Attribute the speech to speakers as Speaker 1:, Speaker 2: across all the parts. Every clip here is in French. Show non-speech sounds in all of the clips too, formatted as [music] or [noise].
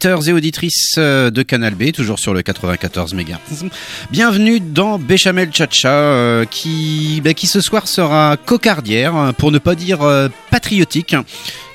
Speaker 1: Auditeurs et auditrices euh, de Canal B, toujours sur le 94 MHz. Bienvenue dans Béchamel Chacha, euh, qui, bah, qui ce soir sera cocardière, pour ne pas dire euh, patriotique,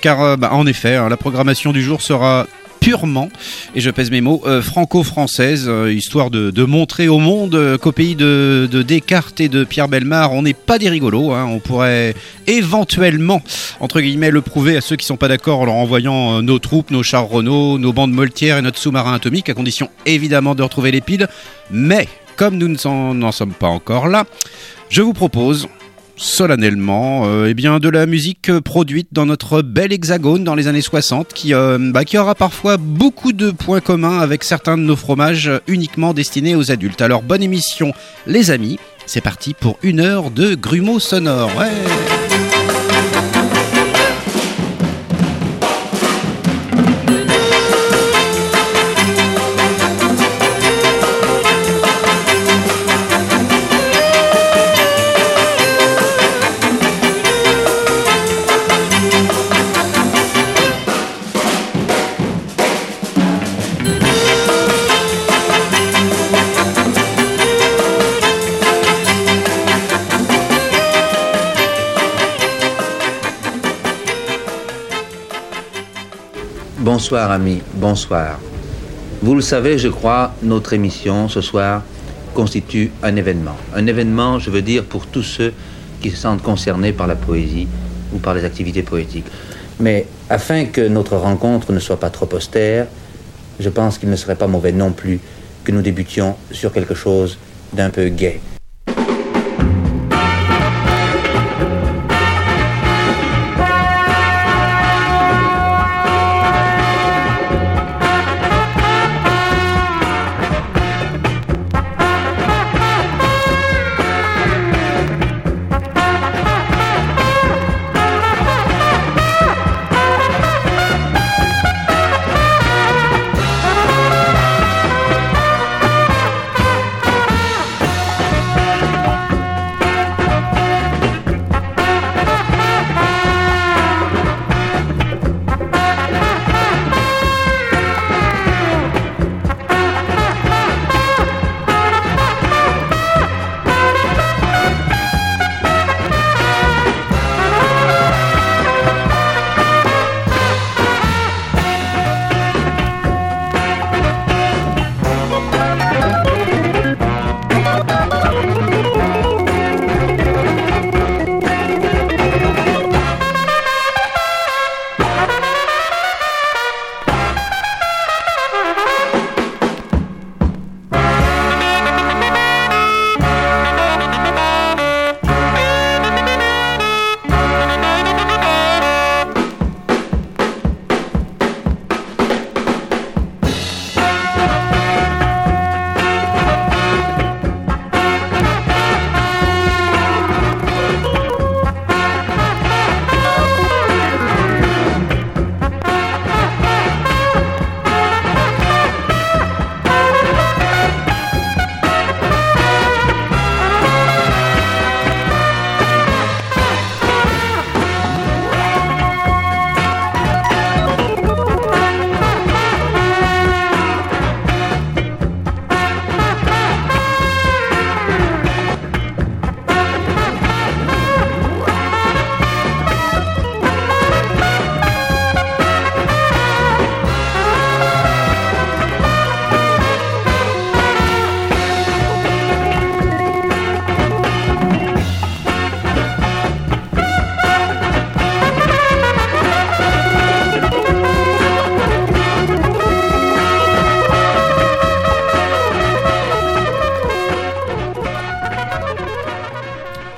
Speaker 1: car bah, en effet, hein, la programmation du jour sera purement, et je pèse mes mots, euh, franco-française, euh, histoire de, montrer au monde euh, qu'au pays de, Descartes et de Pierre Belmar, on n'est pas des rigolos. Hein. on pourrait éventuellement, entre guillemets, le prouver à ceux qui sont pas d'accord en leur envoyant nos troupes, nos chars Renault, nos bandes moltières et notre sous-marin atomique, à condition évidemment de retrouver les piles. Mais, comme nous n'en sommes pas encore là, je vous propose solennellement euh, eh bien de la musique produite dans notre bel hexagone dans les années 60 qui, euh, bah, qui aura parfois beaucoup de points communs avec certains de nos fromages uniquement destinés aux adultes. Alors bonne émission les amis, c'est parti pour une heure de grumeaux sonores.
Speaker 2: Bonsoir amis, bonsoir. Vous le savez, je crois, notre émission ce soir constitue un événement. Un événement, je veux dire, pour tous ceux qui se sentent concernés par la poésie ou par les activités poétiques. Mais afin que notre rencontre ne soit pas trop austère, je pense qu'il ne serait pas mauvais non plus que nous débutions sur quelque chose d'un peu gai.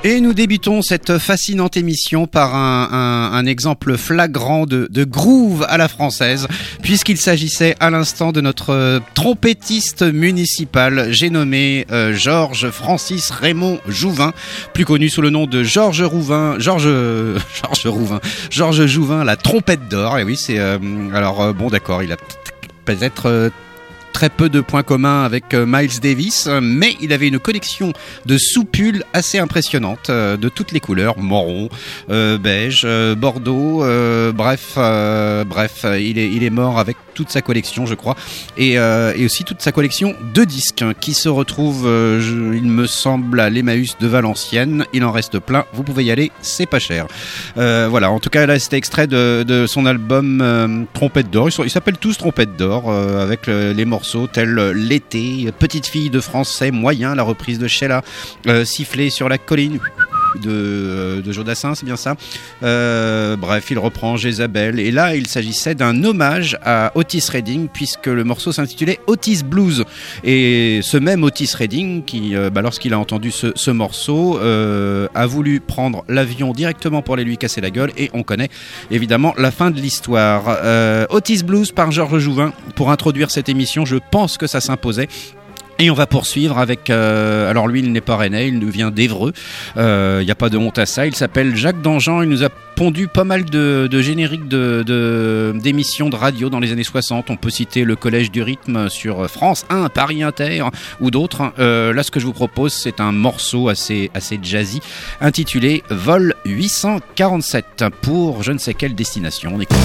Speaker 1: Et nous débutons cette fascinante émission par un, exemple flagrant de, groove à la française, puisqu'il s'agissait à l'instant de notre trompettiste municipal, j'ai nommé euh, Georges Francis Raymond Jouvin, plus connu sous le nom de Georges Rouvin, [laughs] Georges Rouvin, Georges Jouvin, la trompette d'or. Et oui, c'est euh, alors euh, bon, d'accord, il a peut-être euh, très peu de points communs avec euh, Miles Davis, mais il avait une collection de soupules assez impressionnante, euh, de toutes les couleurs, marron, euh, beige, euh, bordeaux, bref, bref, il est, il est mort avec toute sa collection, je crois, et, et aussi toute sa collection de disques hein, qui se retrouve, je, il me semble, à l'Emmaüs de Valenciennes. Il en reste plein, vous pouvez y aller, c'est pas cher. voilà, en tout cas, là, c'était extrait de, de, son album Trompette d'or. Ils, s'appellent tous Trompette d'or, avec le, les morceaux tels L'été, Petite fille de français moyen, la reprise de Sheila, euh, Siffler sur la colline de, de Jodassin, c'est bien ça. Euh, bref, il reprend Jézabel. Et là, il s'agissait d'un hommage à Otis Redding, puisque le morceau s'intitulait Otis Blues. Et ce même Otis Redding, qui, euh, bah, lorsqu'il a entendu ce, ce morceau, euh, a voulu prendre l'avion directement pour aller lui casser la gueule. Et on connaît évidemment la fin de l'histoire. Euh, Otis Blues par Georges Jouvin. Pour introduire cette émission, je pense que ça s'imposait. Et on va poursuivre avec. Euh, alors lui, il n'est pas rennais, il nous vient d'Evreux. Il euh, n'y a pas de honte à ça. Il s'appelle Jacques Dangean. Il nous a pondu pas mal de, de génériques de, d'émissions de, de, radio dans les années 60. On peut citer le Collège du rythme sur France 1, Paris Inter ou d'autres. Euh, là, ce que je vous propose, c'est un morceau assez assez jazzy intitulé Vol 847 pour je ne sais quelle destination. On écoute.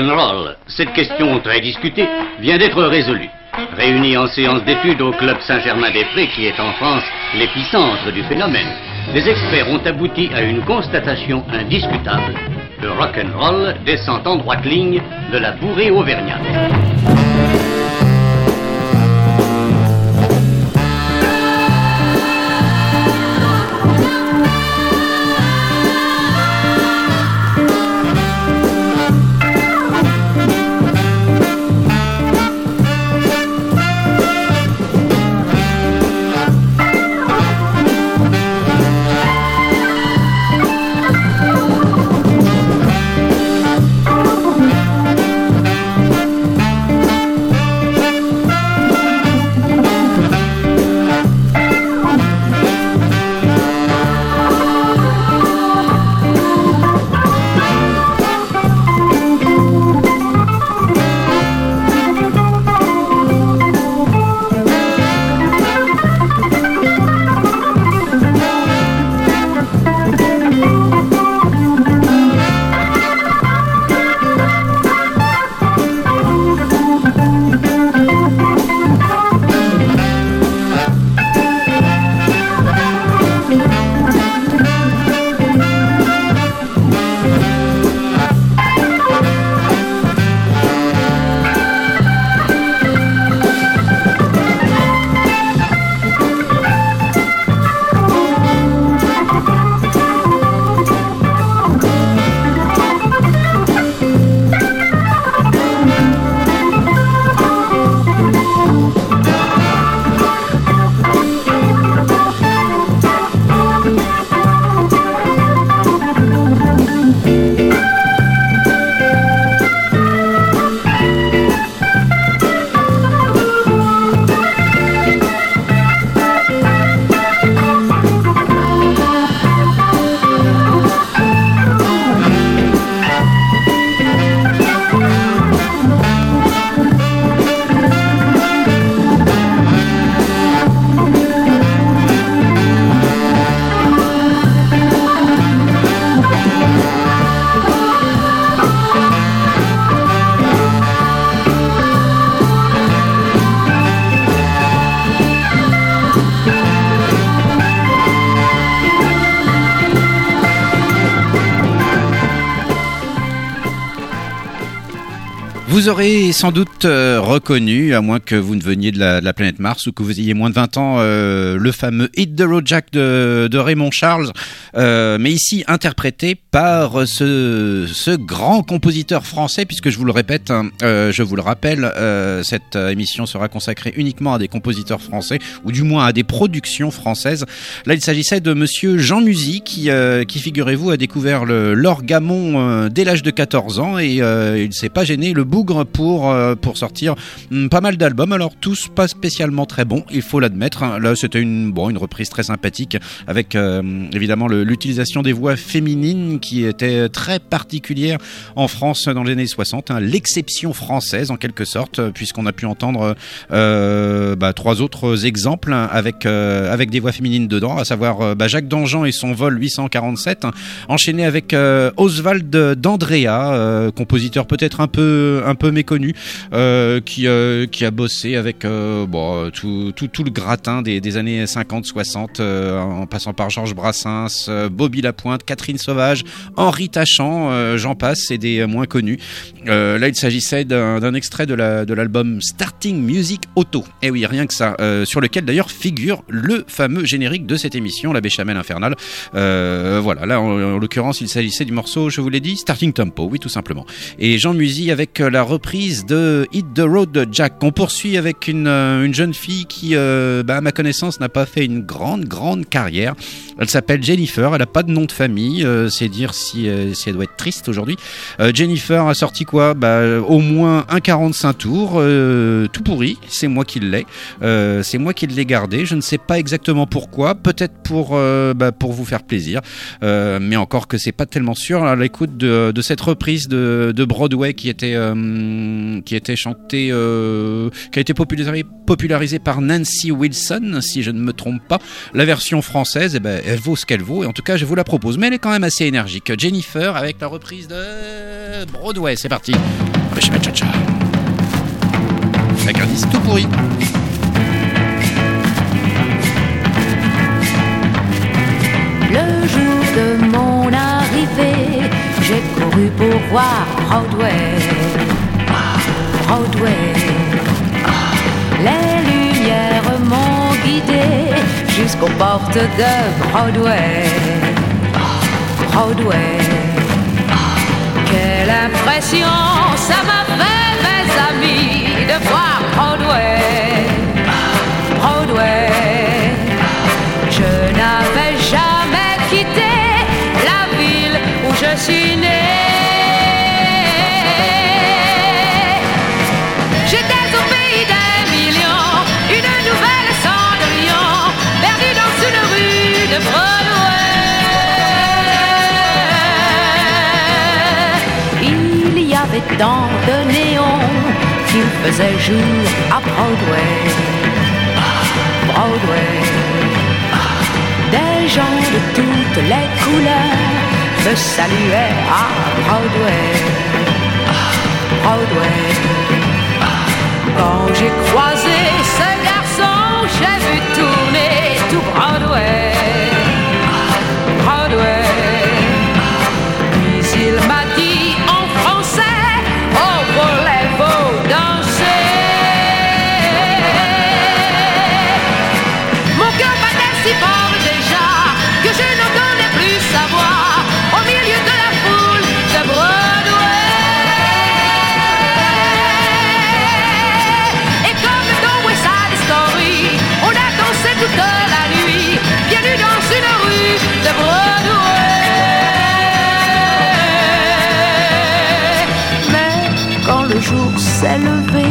Speaker 3: Vient le rock and roll Cette question très discutée vient d'être résolue. Réunis en séance d'études au club Saint-Germain-des-Prés, qui est en France l'épicentre du phénomène, les experts ont abouti à une constatation indiscutable. Le rock and roll descend en droite ligne de la bourrée auvergnate.
Speaker 1: Vous aurez sans doute euh, reconnu, à moins que vous ne veniez de la, planète Mars ou que vous ayez moins de 20 ans, euh, le fameux Hit the Road Jack de, Raymond Charles, euh, mais ici interprété par ce, grand compositeur français, puisque je vous le répète, hein, je vous le rappelle, cette émission sera consacrée uniquement à des compositeurs français, ou du moins à des productions françaises. Là, il s'agissait de Monsieur Jean Musy, qui, figurez-vous, a découvert l'orgamon dès l'âge de 14 ans et il s'est pas gêné le pour euh, pour sortir hum, pas mal d'albums. Alors tous pas spécialement très bons, il faut l'admettre. hein. Là, c'était une bon une reprise très sympathique avec euh, évidemment l'utilisation des voix féminines qui était très particulière en France dans les années 60, hein. l'exception française en quelque sorte, puisqu'on a pu entendre euh, bah, trois autres exemples hein, avec avec des voix féminines dedans, à savoir bah, Jacques Dangean et son vol 847, hein, enchaîné avec Oswald d'Andrea, compositeur peut-être un peu peu méconnu, euh, qui euh, qui a bossé avec euh, bon tout, tout tout le gratin des, des années 50-60, euh, en passant par Georges Brassens, Bobby Lapointe, Catherine Sauvage, Henri Tachant, j'en passe, et des moins connus. Là, il s'agissait d'un extrait de la- de l'album Starting Music Auto. Et oui, rien que ça, sur lequel d'ailleurs figure le fameux générique de cette émission, la Béchamel Infernale. Voilà, là, en, en l'occurrence, il s'agissait du morceau, je vous l'ai dit, Starting Tempo, oui, tout simplement. Et Jean Musy avec la reprise de Hit the Road de Jack. On poursuit avec une, euh, une jeune fille qui, euh, bah, à ma connaissance, n'a pas fait une grande, grande carrière. Elle s'appelle Jennifer, elle a pas de nom de famille, euh, c'est dire si, si elle doit être triste aujourd'hui. Jennifer a sorti quoi? Bah, Au moins un 45 tours, tout pourri, c'est moi qui l'ai. C'est moi qui l'ai gardé, je ne sais pas exactement pourquoi, peut-être pour, bah, pour vous faire plaisir, mais encore que c'est pas tellement sûr à l'écoute de, cette reprise de Broadway qui était, euh, qui était chanté, euh, qui a été popularisé, popularisé par Nancy Wilson, si je ne me trompe pas. La version française, eh ben, elle vaut ce qu'elle vaut, et en tout cas, je vous la propose. Mais elle est quand même assez énergique. Jennifer avec la reprise de Broadway. C'est parti. Avec un disque tout pourri.
Speaker 4: Le jour de mon arrivée, j'ai couru pour voir Broadway. Broadway. Les lumières m'ont guidé jusqu'aux portes de Broadway. Broadway. Quelle impression ça m'a fait, mes amis, de voir Broadway. Broadway. Je n'avais Avait tant de néons qu'il faisait jour à Broadway. Broadway. Des gens de toutes les couleurs me saluaient à Broadway. Broadway. Quand j'ai croisé ce garçon, j'ai vu tourner tout. Broadway. S'est levé,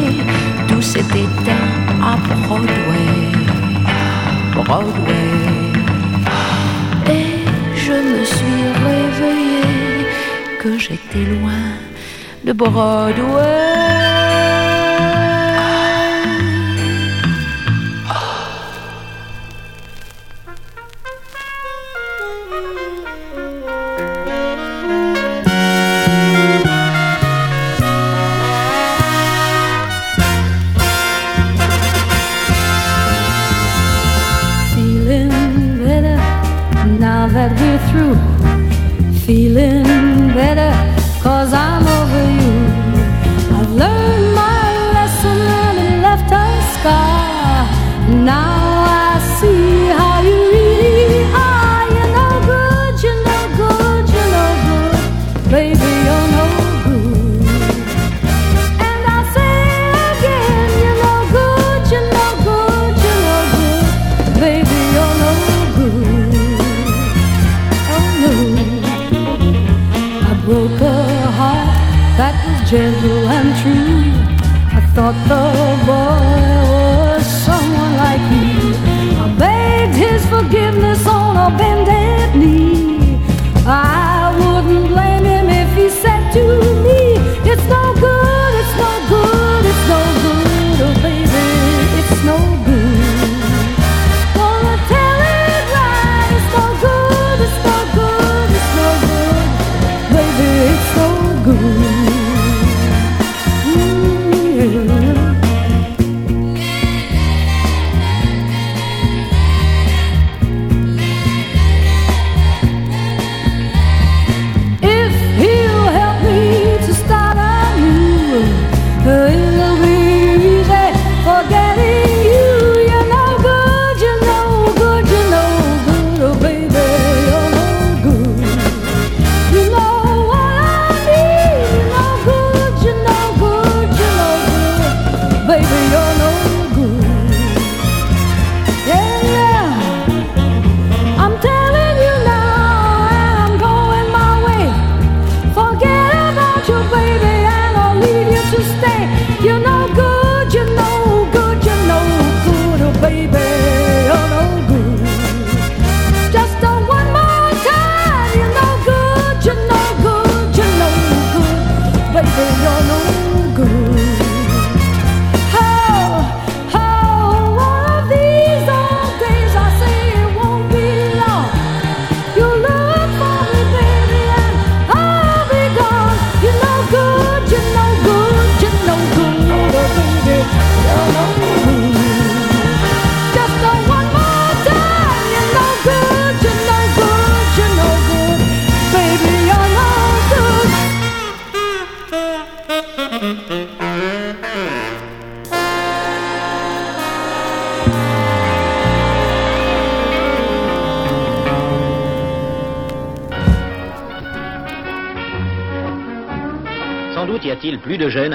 Speaker 4: tout s'est éteint à Broadway. Broadway. Et je me suis réveillée que j'étais loin de Broadway.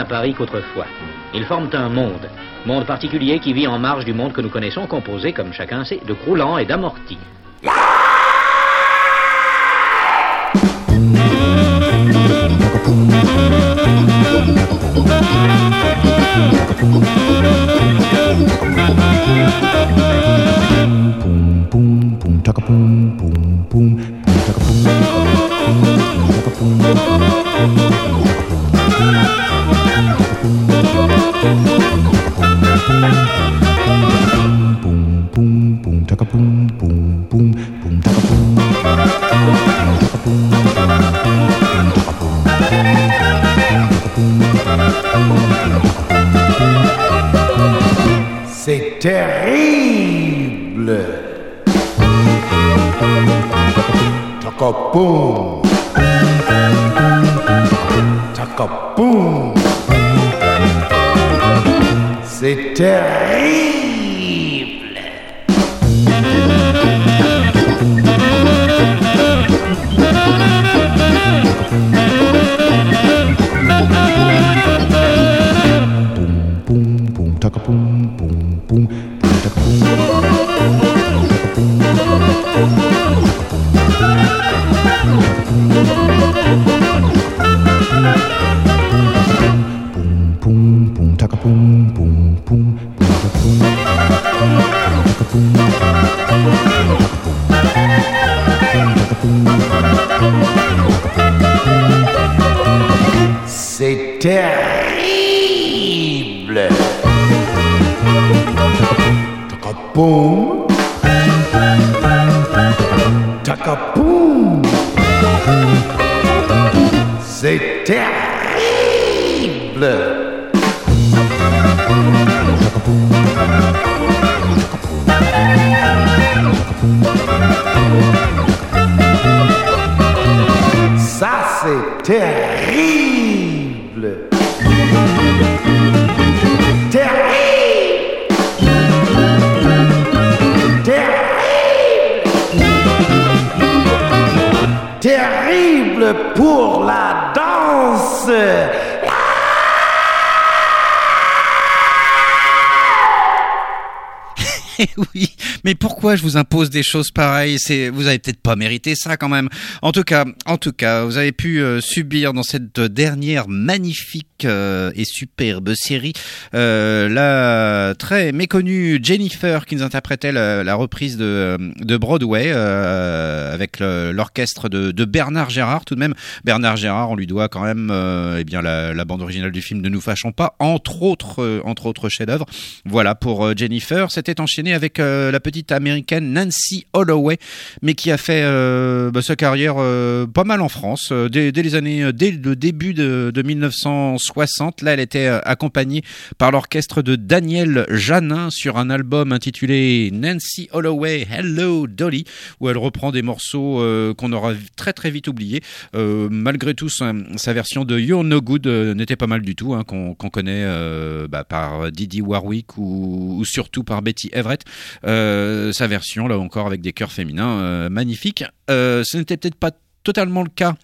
Speaker 5: À Paris qu'autrefois. Ils forment un monde, monde particulier qui vit en marge du monde que nous connaissons, composé, comme chacun sait, de croulants et d'amortis.
Speaker 1: Je vous des choses pareilles vous avez peut-être pas mérité ça quand même. En tout cas, en tout cas, vous avez pu euh, subir dans cette dernière magnifique euh, et superbe série euh, la très méconnue Jennifer qui nous interprétait la, reprise de, de Broadway avec l'orchestre de, Bernard Gérard. Tout de même, Bernard Gérard, on lui doit quand même, eh bien la, bande originale du film Ne nous fâchons pas, entre autres, entre autres chefs-d'œuvre. Voilà pour Jennifer. C'était enchaîné avec la petite américaine Nancy Holloway, mais qui a fait euh, bah, sa carrière euh, pas mal en France euh, dès, les années, dès le début de, de 1960. Là, elle était accompagnée par l'orchestre de Daniel Janin sur un album intitulé Nancy Holloway Hello Dolly, où elle reprend des morceaux qu'on aura très très vite oubliés. Malgré tout, sa, version de You're No Good n'était pas mal du tout, hein, qu'on connaît bah, par Didi Warwick ou, ou surtout par Betty Everett. Sa version, là encore, avec des chœurs féminins euh, magnifiques. Euh, ce n'était peut-être pas totalement le cas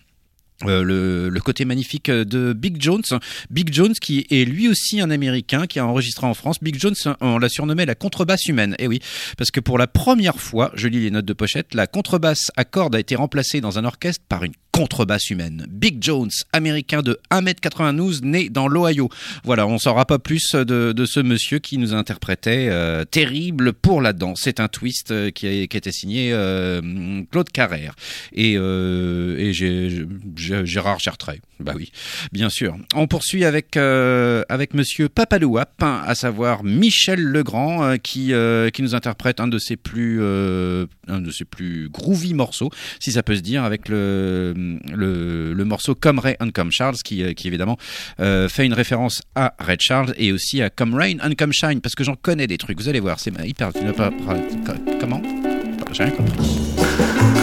Speaker 1: euh, le, le côté magnifique de Big Jones. Big Jones qui est lui aussi un Américain qui a enregistré en France. Big Jones, on l'a surnommé la contrebasse humaine. Et oui, parce que pour la première fois, je lis les notes de pochette, la contrebasse à cordes a été remplacée dans un orchestre par une contrebasse humaine. Big Jones, américain de 1m92, né dans l'Ohio. Voilà, on saura pas plus de, ce monsieur qui nous interprétait euh, terrible pour la danse. C'est un twist euh, qui, a, qui était signé euh, Claude Carrère et, Gérard Chartrey. Bah oui, bien sûr. On poursuit avec Monsieur Papalouap, à savoir Michel Legrand, qui qui nous interprète un de ses plus un de ses plus groovy morceaux, si ça peut se dire, avec le le, morceau Come Ray and Come Charles, qui euh, qui évidemment euh, fait une référence à Red Charles et aussi à Come Rain and Come Shine, parce que j'en connais des trucs. Vous allez voir, c'est hyper. Comment? J'ai rien compris.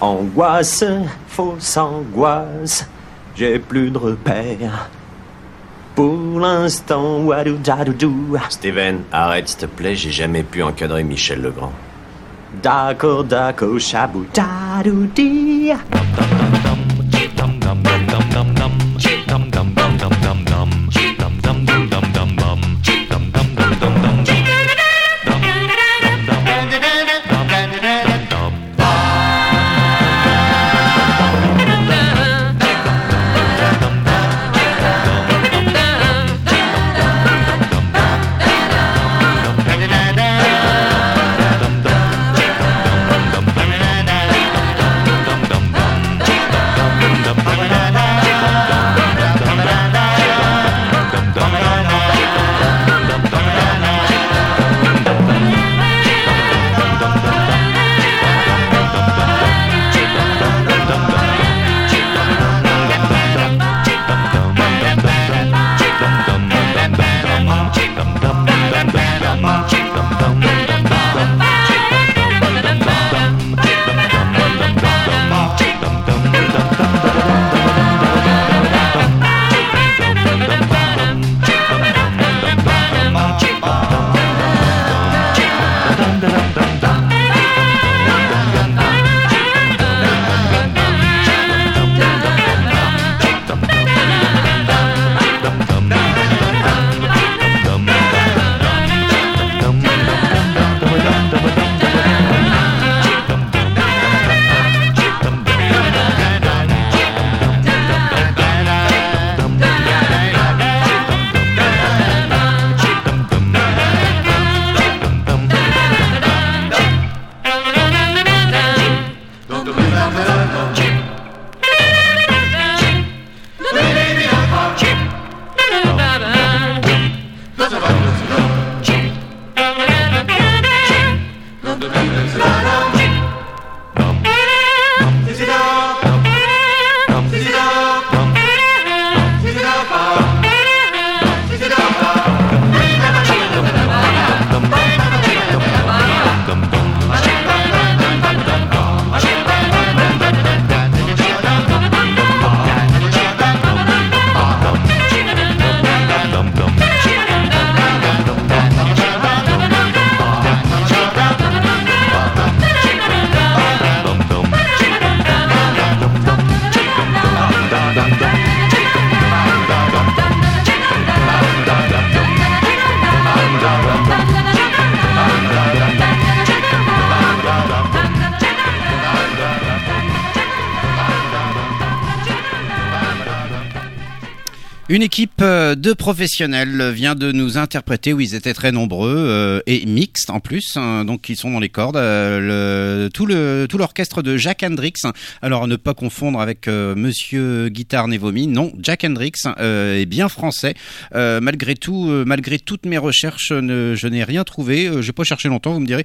Speaker 6: Angoisse, fausse angoisse, j'ai plus de repères. Pour l'instant, wadou
Speaker 7: Steven, arrête s'il te plaît, j'ai jamais pu encadrer Michel Legrand.
Speaker 6: D'accord, d'accord, chabou
Speaker 1: Une équipe euh, de professionnels vient de nous interpréter, où ils étaient très nombreux euh, et mixtes en plus, hein, donc ils sont dans les cordes. euh, tout l'orchestre de Jack Hendrix. Alors ne pas confondre avec euh, Monsieur Guitare Nevomi, non, Jack Hendrix est bien français. Malgré tout, malgré toutes mes recherches, je n'ai rien trouvé. J'ai pas cherché longtemps, vous me direz.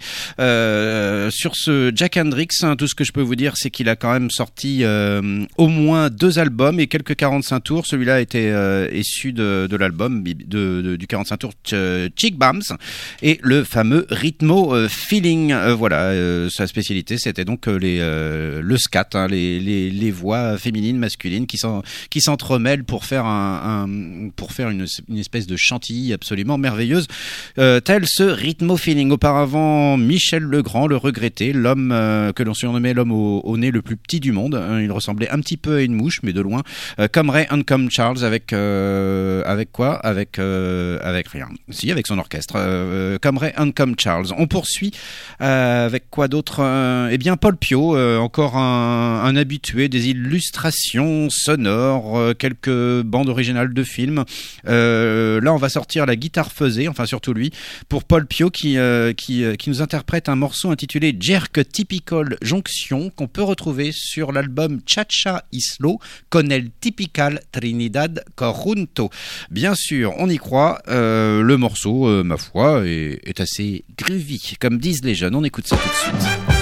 Speaker 1: Sur ce Jack Hendrix, hein, tout ce que je peux vous dire, c'est qu'il a quand même sorti au moins deux albums et quelques 45 tours. Celui-là était euh, issu de, de l'album du 45 tours Ch- Chick Bams et le fameux Rhythmo euh, Feeling. Euh, voilà, euh, sa spécialité, c'était donc les, le scat, hein, les, les, les voix féminines, masculines qui s'en- qui s'entremêlent pour faire un, pour faire une, espèce de chantilly absolument merveilleuse, tel ce Rhythmo Feeling. Auparavant, Michel Legrand, le regretté, l'homme que l'on surnommait l'homme au, au nez le plus petit du monde. hein, il ressemblait un petit peu à une mouche, mais de loin. Comme Ray and comme Charles, avec euh, avec quoi Avec euh, avec rien. Si, avec son orchestre. Euh, comme Ray and comme Charles. On poursuit avec quoi d'autre Eh bien, Paul Pio, encore un, habitué des illustrations sonores, quelques bandes originales de films. Là, on va sortir la guitare faisée, enfin surtout lui, pour Paul Pio qui, qui, qui nous interprète un morceau intitulé Jerk Typical Jonction qu'on peut retrouver sur l'album Chacha Islo con el Typical Trinidad Bien sûr, on y croit, euh, le morceau, euh, ma foi, est, est assez groovy, comme disent les jeunes. On écoute ça tout de suite.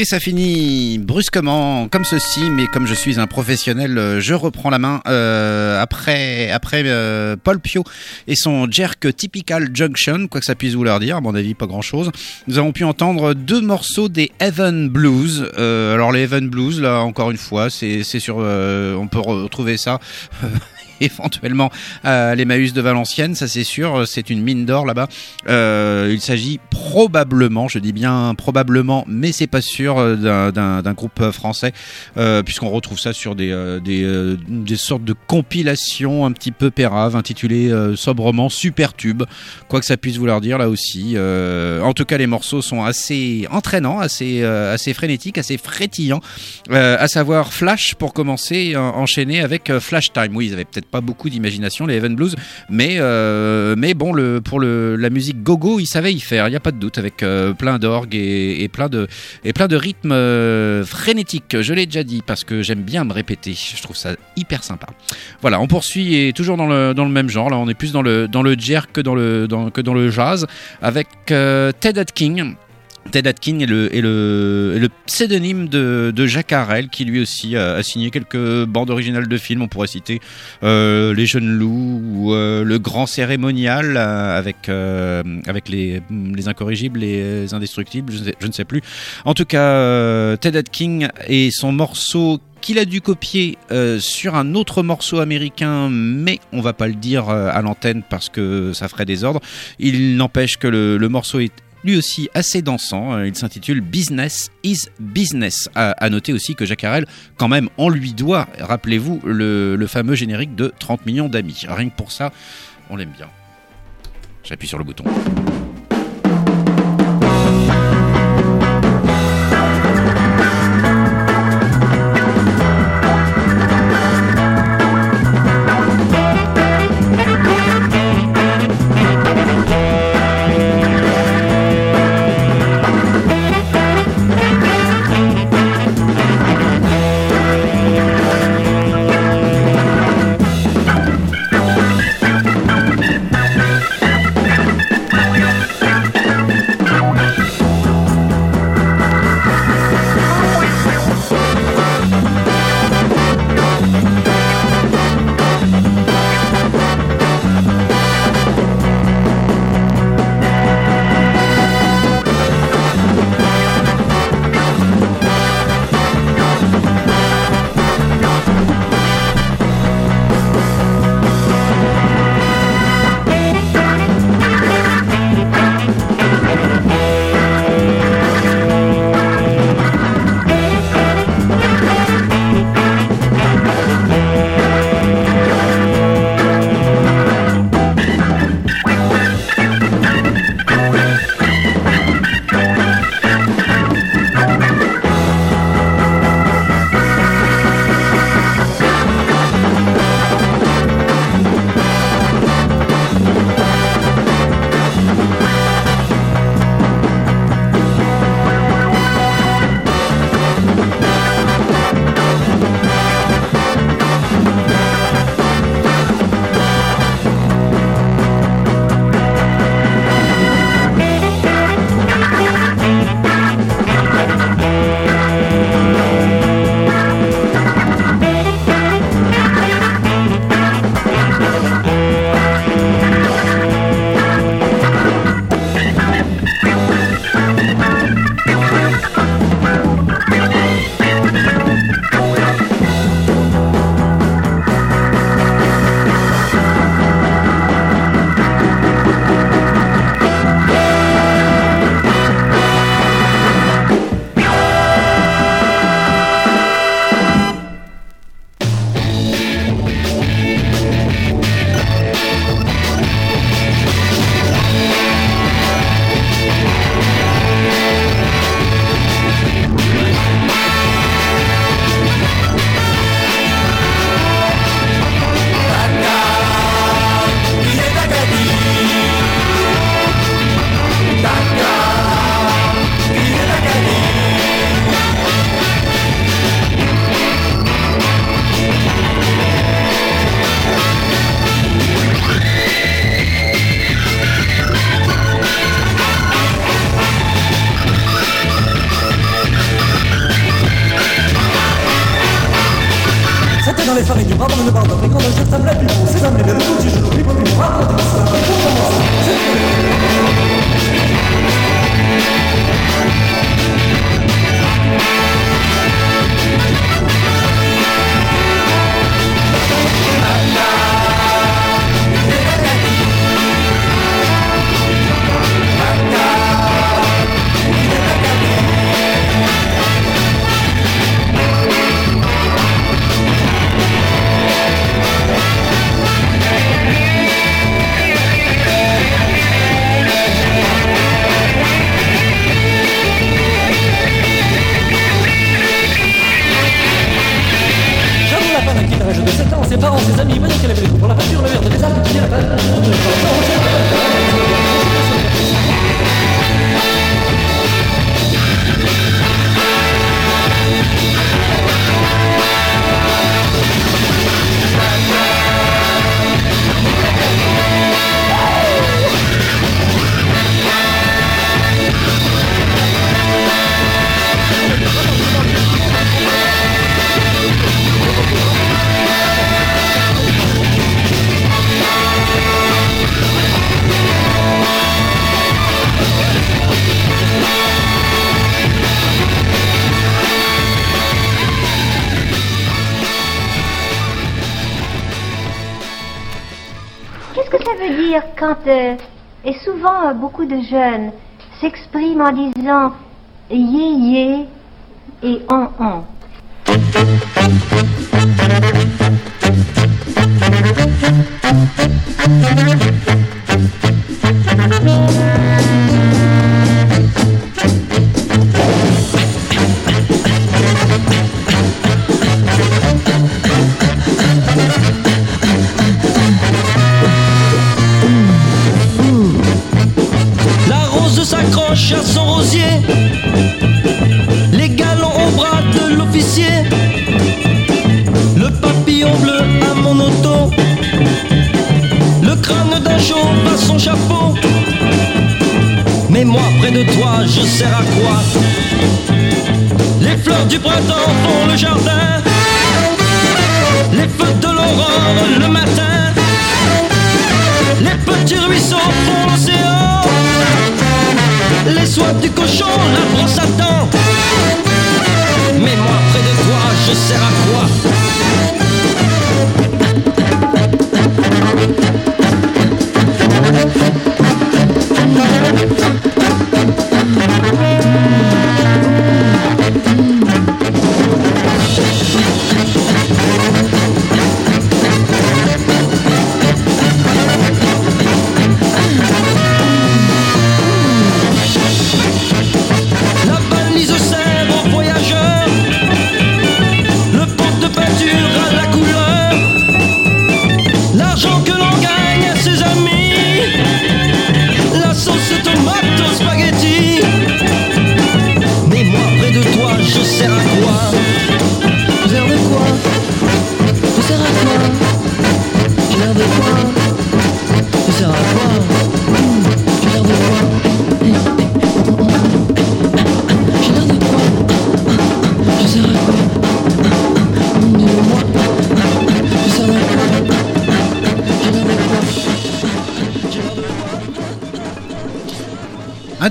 Speaker 1: Et ça finit brusquement comme ceci, mais comme je suis un professionnel, euh, je reprends la main euh, après après euh, Paul Pio et son jerk typical junction, quoi que ça puisse vouloir dire, à mon avis pas grand chose. Nous avons pu entendre deux morceaux des Heaven Blues. Alors les Heaven Blues, là encore une fois, c'est sur, on peut retrouver ça. [laughs] [laughs] éventuellement à l'Emmaüs de Valenciennes, ça c'est sûr, c'est une mine d'or là-bas. Euh, il s'agit probablement, je dis bien probablement, mais c'est pas sûr, euh, d'un- groupe euh, français, euh, puisqu'on retrouve ça sur des, euh, des, euh, sortes de compilations un petit peu péraves, intitulées euh, sobrement Super Tube, quoi que ça puisse vouloir dire là aussi. Euh, en tout cas, les morceaux sont assez entraînants, assez, euh, assez frénétiques, assez frétillants, euh, à savoir Flash pour commencer, en- enchaîné avec euh, Flash Time. Oui, ils avaient peut-être pas beaucoup d'imagination, les Heaven Blues, mais, euh, mais bon, le, pour le, la musique go-go, ils savaient y faire, il n'y a pas de doute, avec euh, plein d'orgues et, plein de, et plein de rythmes euh, frénétiques. Je l'ai déjà dit parce que j'aime bien me répéter, je trouve ça hyper sympa. Voilà, on poursuit et toujours dans le, dans le même genre, là on est plus dans le, dans le jerk que dans le, que dans le jazz, avec Ted Atkin. Ted Atkin est le, pseudonyme de, de Jacques Harel, qui lui aussi a, signé quelques bandes originales de films. On pourrait citer euh, Les Jeunes Loups ou euh, Le Grand Cérémonial euh, avec, les, les Incorrigibles, les Indestructibles, je ne sais, plus. En tout cas, Ted Atkin et son morceau qu'il a dû copier sur un autre morceau américain, mais on va pas le dire à l'antenne parce que ça ferait désordre. Il n'empêche que le morceau est lui aussi assez dansant. Euh, Il s'intitule Business is Business. À, noter aussi que Jacques quand même, on lui doit, rappelez-vous, le, le fameux générique de 30 millions d'amis. Rien que pour ça, on l'aime bien. J'appuie sur le bouton.
Speaker 8: Euh, et souvent euh, beaucoup de jeunes s'expriment en disant yé yé et on on
Speaker 9: rosier. Les galons au bras de l'officier. Le papillon bleu à mon auto. Le crâne d'un chauve à son chapeau. Mais moi, près de toi, je sers à quoi? Les fleurs du printemps font le jardin. Les feux de l'aurore le matin. Les petits ruisseaux font l'océan. Les soies du cochon, la brosse à dents. Mais moi, près de toi, je sers à quoi?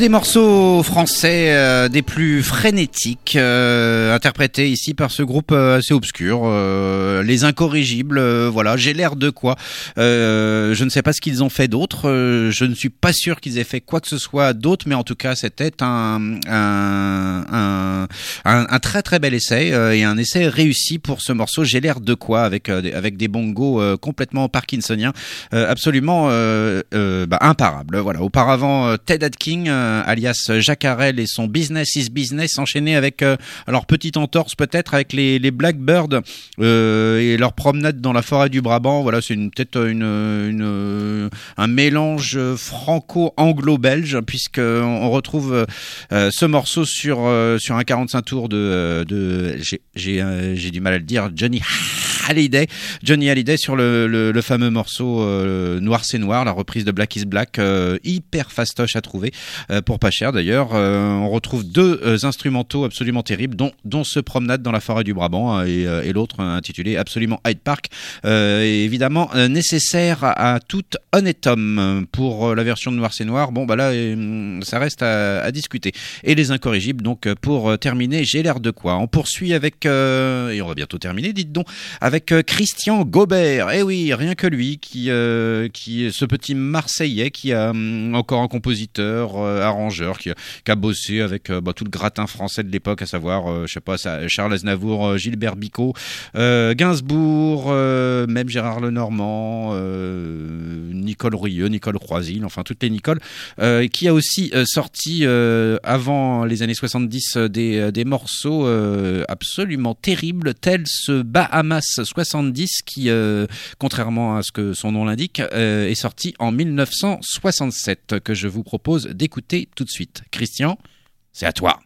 Speaker 1: Des morceaux français euh, des plus frénétiques, euh, interprété ici par ce groupe euh, assez obscur, euh, les incorrigibles. euh, voilà, j'ai l'air de quoi Euh, Je ne sais pas ce qu'ils ont fait d'autre. je ne suis pas sûr qu'ils aient fait quoi que ce soit d'autre, mais en tout cas, c'était un un, un un très très bel essai et un essai réussi pour ce morceau. J'ai l'air de quoi avec avec des bongos complètement parkinsoniens, absolument bah, imparables. Voilà. Auparavant, Ted Atkin, alias Jacques et son Business is Business, enchaîné avec euh, alors petite entorse peut-être avec les Blackbirds euh, et leur promenade dans la forêt du Brabant. Voilà, c'est peut-être une, un mélange franco-anglo-belge puisque on retrouve euh, ce morceau sur euh, sur un 45 tours de de euh, j'ai du mal à le dire Johnny Johnny Hallyday sur le, le, fameux morceau euh, Noir c'est noir, la reprise de Black is Black, euh, hyper fastoche à trouver euh, pour pas cher d'ailleurs. On retrouve deux instrumentaux absolument terribles, dont dont ce promenade dans la forêt du Brabant hein, et, l'autre intitulé absolument Hyde Park, évidemment nécessaire à, tout honnête homme pour la version de Noir c'est noir. Bon bah là ça reste à, à discuter. Et les incorrigibles donc pour terminer, j'ai l'air de quoi On poursuit avec et on va bientôt terminer, dites donc, avec euh, Christian Gobert. Eh oui, rien que lui qui euh, ce petit Marseillais qui a hum, encore un compositeur, euh, arrangeur qui, a- bossé avec bah, tout le gratin français de l'époque, à savoir je sais Charles Aznavour, Gilbert Bicot, Gainsbourg, même Gérard Lenormand, Nicole Rieux, Nicole Croisil, enfin toutes les Nicoles, qui a aussi sorti avant les années 70 euh, des, des morceaux absolument terribles tels ce Bahamas 70 qui, euh, contrairement à ce que son nom l'indique, euh, est sorti en 1967 que je vous propose d'écouter tout de suite. Christian, c'est à toi.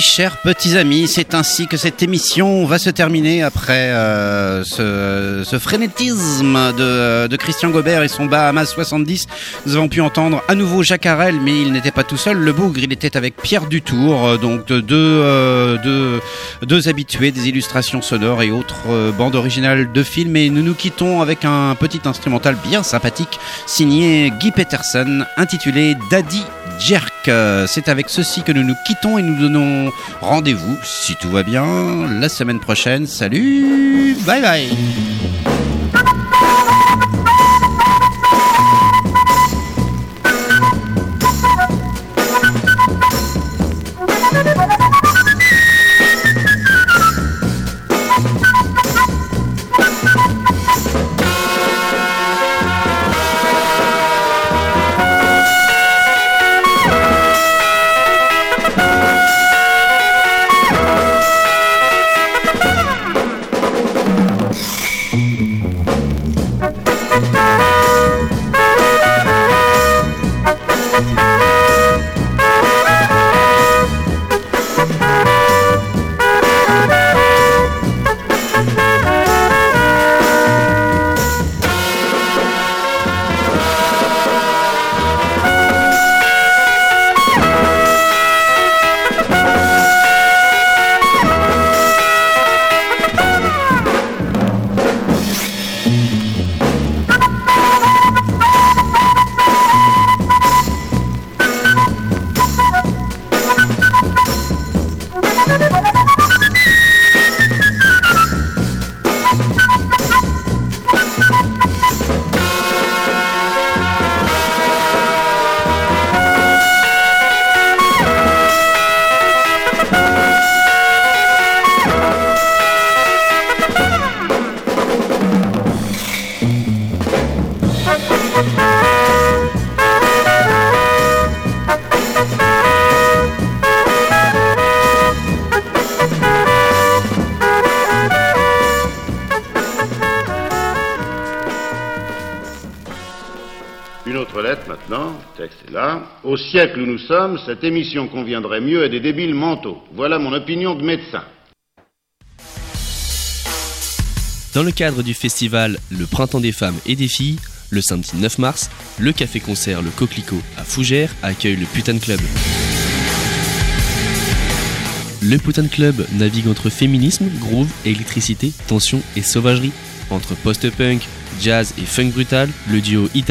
Speaker 1: Chers petits amis, c'est ainsi que cette émission va se terminer après euh, ce, frénétisme de, Christian Gobert et son Bahamas 70. Nous avons pu entendre à nouveau Jacques Harel, mais il n'était pas tout seul. Le bougre, il était avec Pierre Dutour, euh, donc euh, deux, habitués des illustrations sonores et autres bandes originales de films. Et nous nous quittons avec un petit instrumental bien sympathique signé Guy Peterson intitulé Daddy Jerk. Euh, C'est avec ceci que nous nous quittons et nous donnons rendez-vous, si tout va bien, la semaine prochaine. Salut, bye bye.
Speaker 10: Siècle où nous sommes, cette émission conviendrait mieux à des débiles mentaux. Voilà mon opinion de médecin.
Speaker 11: Dans le cadre du festival Le Printemps des femmes et des filles, le samedi 9 mars, le café-concert Le Coquelicot à Fougères accueille le Putain Club. Le Putain Club navigue entre féminisme, groove, électricité, tension et sauvagerie. Entre post-punk, jazz et funk brutal, le duo italien